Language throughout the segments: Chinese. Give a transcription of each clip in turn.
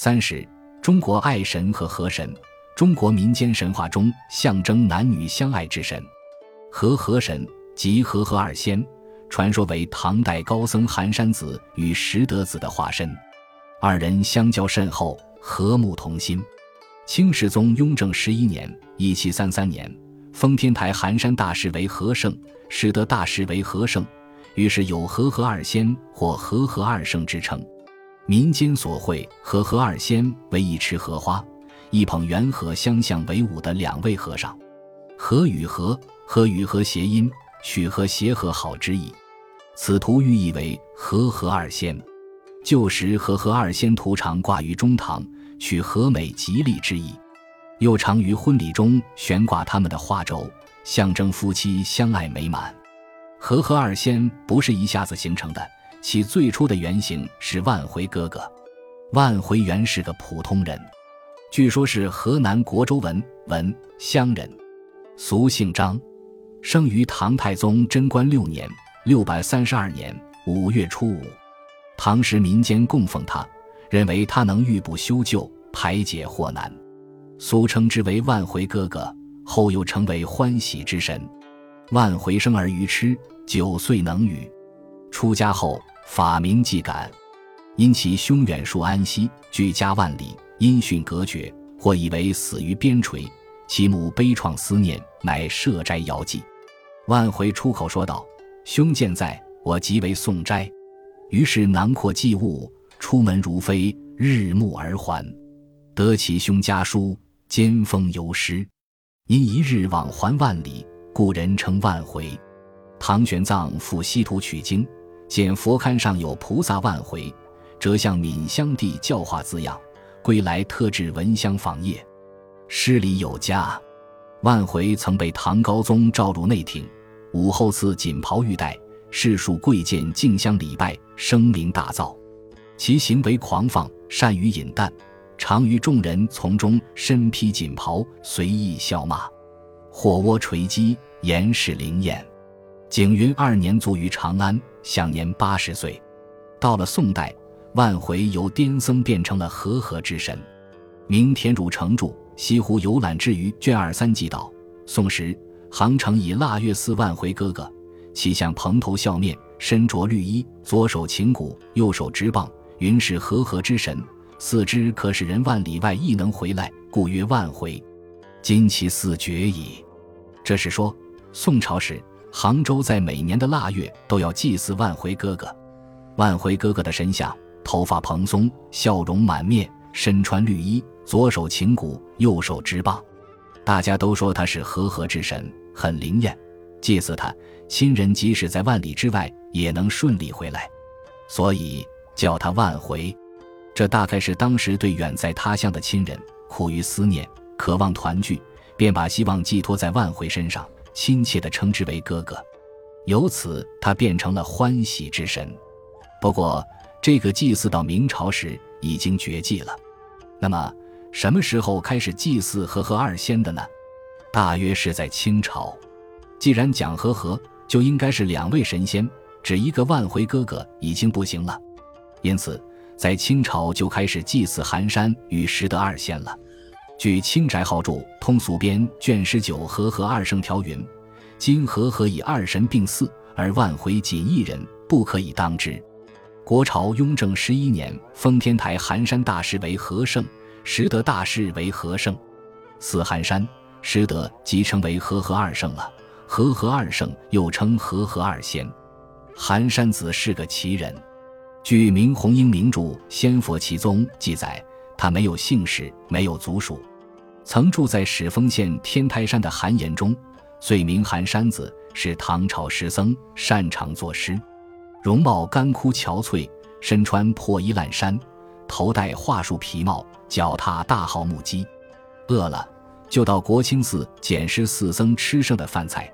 三是中国爱神和河神，中国民间神话中象征男女相爱之神。和河神即和合二仙，传说为唐代高僧寒山子与拾得子的化身，二人相交甚厚，和睦同心。清世宗雍正十一年（一七三三年），封天台寒山大师为和圣，拾得大师为和圣，于是有和合二仙或和合二圣之称。民间所绘和合二仙为一池荷花，一捧圆荷相向为伍的两位和尚。和与和，和与和谐音，取和谐和好之意。此图寓意为和合二仙。旧时和合二仙图常挂于中堂，取和美吉利之意。又常于婚礼中悬挂他们的画轴，象征夫妻相爱美满。和合二仙不是一下子形成的。其最初的原型是万回哥哥。万回原是个普通人，据说是河南国州文文乡人，俗姓张，生于唐太宗贞观六年（六百三十二年）五月初五。唐时民间供奉他，认为他能预卜修旧，排解祸难，俗称之为万回哥哥。后又称为欢喜之神。万回生而愚痴，九岁能语。出家后，法名既改，因其兄远戍安西，居家万里，音讯隔绝，或以为死于边陲。其母悲怆思念，乃设斋遥祭。万回出口说道：“兄健在，我即为送斋。”于是囊括祭物，出门如飞，日暮而还。得其兄家书，兼封游师。因一日往还万里，故人称万回。唐玄奘赴西土取经。见佛龛上有菩萨万回，折向闽香地教化字样，归来特制闻香访谒。诗里有加，万回曾被唐高宗召入内廷，武后赐锦袍玉带，士庶贵贱竞相礼拜，声名大噪。其行为狂放，善于饮弹，常于众人从中身披锦袍，随意笑骂，火窝锤击，言事灵验。景云二年卒于长安。享年八十岁，到了宋代，万回由癫僧变成了和合之神。明田汝成著《西湖游览之余》卷二三记道：宋时，杭城以腊月祀万回哥哥，其相蓬头笑面，身着绿衣，左手擎鼓，右手执棒，云是和合之神，四肢可使人万里外亦能回来，故曰万回。今其祀绝矣。这是说，宋朝时。杭州在每年的腊月都要祭祀万回哥哥。万回哥哥的神像，头发蓬松，笑容满面，身穿绿衣，左手擎鼓，右手执棒。大家都说他是和合之神，很灵验。祭祀他，亲人即使在万里之外也能顺利回来，所以叫他万回。这大概是当时对远在他乡的亲人苦于思念，渴望团聚，便把希望寄托在万回身上。亲切地称之为哥哥，由此他变成了欢喜之神。不过，这个祭祀到明朝时已经绝迹了。那么，什么时候开始祭祀和合二仙的呢？大约是在清朝。既然讲和合，就应该是两位神仙，只一个万回哥哥已经不行了。因此，在清朝就开始祭祀寒山与拾得二仙了。据《清宅号注·通俗编》卷十九和合二圣条云：“今和合以二神并祀，而万回仅一人，不可以当之。”国朝雍正十一年，封天台寒山大师为和圣，拾得大师为和圣。祀寒山、拾得即称为和合二圣了。和合二圣又称和合二仙。寒山子是个奇人，据明弘英名著《仙佛奇宗》记载。他没有姓氏，没有族属，曾住在始丰县天台山的寒岩中，遂名寒山子，是唐朝诗僧，擅长作诗。容貌干枯憔悴，身穿破衣烂衫，头戴桦树皮帽，脚踏大号木屐。饿了就到国清寺捡拾寺僧吃剩的饭菜，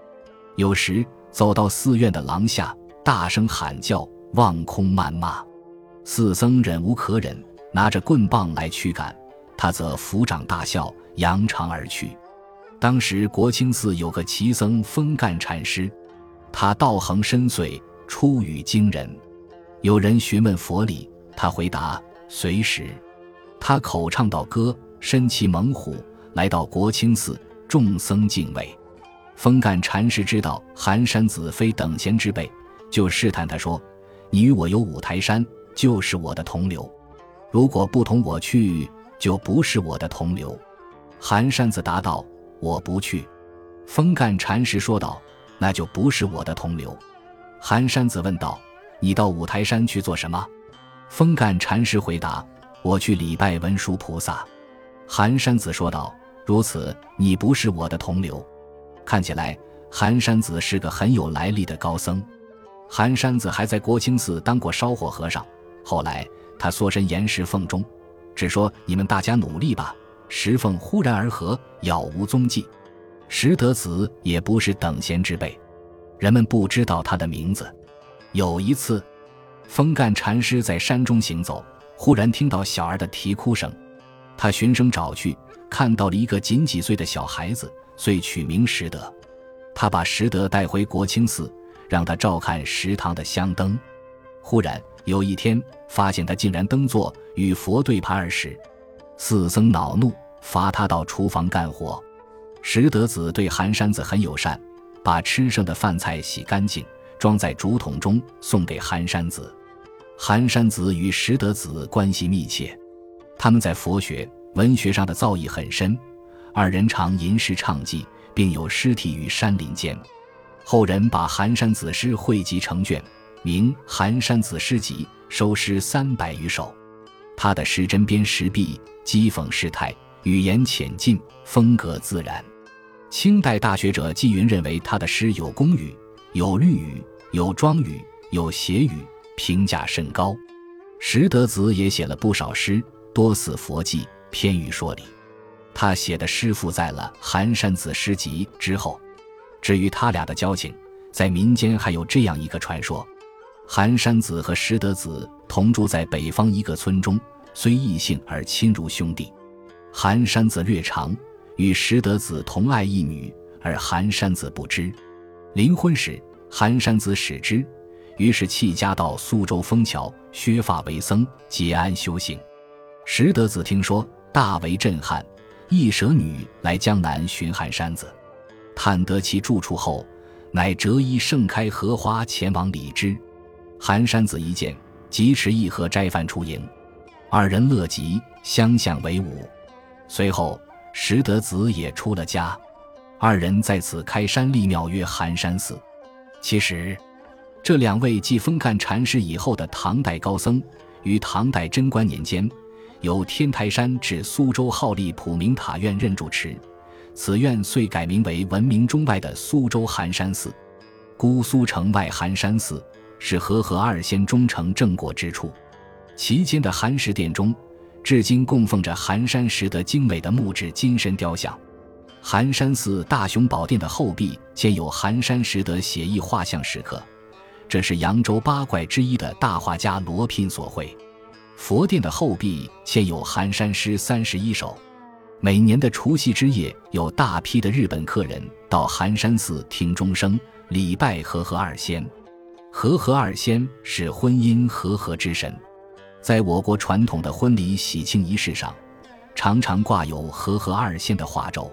有时走到寺院的廊下，大声喊叫，望空谩骂，寺僧忍无可忍。拿着棍棒来驱赶，他则抚掌大笑，扬长而去。当时国清寺有个奇僧风干禅师，他道行深邃，出语惊人。有人询问佛理，他回答：“随时。”他口唱道歌，身骑猛虎，来到国清寺，众僧敬畏。风干禅师知道寒山子非等闲之辈，就试探他说：“你与我有五台山，就是我的同流；如果不同我去，就不是我的同流。”寒山子答道：“我不去。”风干禅师说道：“那就不是我的同流。”寒山子问道：“你到五台山去做什么？”风干禅师回答：“我去礼拜文殊菩萨。”寒山子说道：“如此，你不是我的同流。”看起来，寒山子是个很有来历的高僧。寒山子还在国清寺当过烧火和尚，后来他缩身岩石缝中，只说：“你们大家努力吧。”石缝忽然而合，杳无踪迹。石德子也不是等闲之辈，人们不知道他的名字。有一次，风干禅师在山中行走，忽然听到小儿的啼哭声，他循声找去，看到了一个仅几岁的小孩子。遂取名石德，他把石德带回国清寺，让他照看食堂的香灯。忽然有一天，发现他竟然登坐与佛对盘而食，四僧恼怒，罚他到厨房干活。石德子对寒山子很友善，把吃剩的饭菜洗干净，装在竹筒中送给寒山子。寒山子与石德子关系密切，他们在佛学、文学上的造诣很深。二人常吟诗唱妓，并有尸体于山林间。后人把寒山子诗汇集成卷，名《寒山子诗集》，收诗三百余首。他的诗针砭时弊，讥讽世态，语言浅近，风格自然。清代大学者纪云认为他的诗有工语、有律语、有庄语、有谐语，评价甚高。石德子也写了不少诗，多似佛记，偏于说理。他写的诗附在了《寒山子诗集》之后。至于他俩的交情，在民间还有这样一个传说：寒山子和石德子同住在北方一个村中，虽异姓而亲如兄弟。寒山子略长，与石德子同爱一女，而寒山子不知。临婚时，寒山子使之，于是弃家到苏州枫桥，削发为僧，结庵修行。石德子听说，大为震撼。一舍女来江南寻寒山子，探得其住处后，乃折衣盛开荷花前往礼之。寒山子一见，即持一盒斋饭出迎，二人乐极，相向为伍。随后，石德子也出了家，二人在此开山立庙，曰寒山寺。其实，这两位继风干禅师以后的唐代高僧，于唐代贞观年间。由天台山至苏州浩立普明塔院任住持，此院遂改名为闻名中外的苏州寒山寺。姑苏城外寒山寺是和合二仙终成正果之处，其间的寒食殿中，至今供奉着寒山石的精美的木质金身雕像。寒山寺大雄宝殿的后壁建有寒山石的写意画像石刻，这是扬州八怪之一的大画家罗聘所绘。佛殿的后壁嵌有寒山诗三十一首。每年的除夕之夜，有大批的日本客人到寒山寺听钟声，礼拜和合二仙。和合二仙是婚姻和合之神，在我国传统的婚礼喜庆仪式上，常常挂有和合二仙的画轴。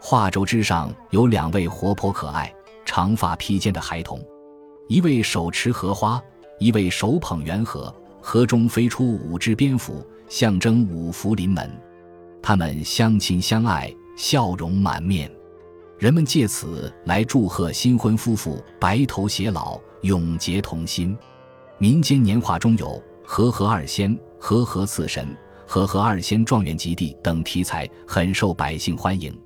画轴之上有两位活泼可爱、长发披肩的孩童，一位手持荷花，一位手捧圆盒。盒中飞出五只蝙蝠，象征五福临门。他们相亲相爱，笑容满面。人们借此来祝贺新婚夫妇白头偕老，永结同心。民间年画中有和和二仙、和和四神、和和二仙状元及第等题材，很受百姓欢迎。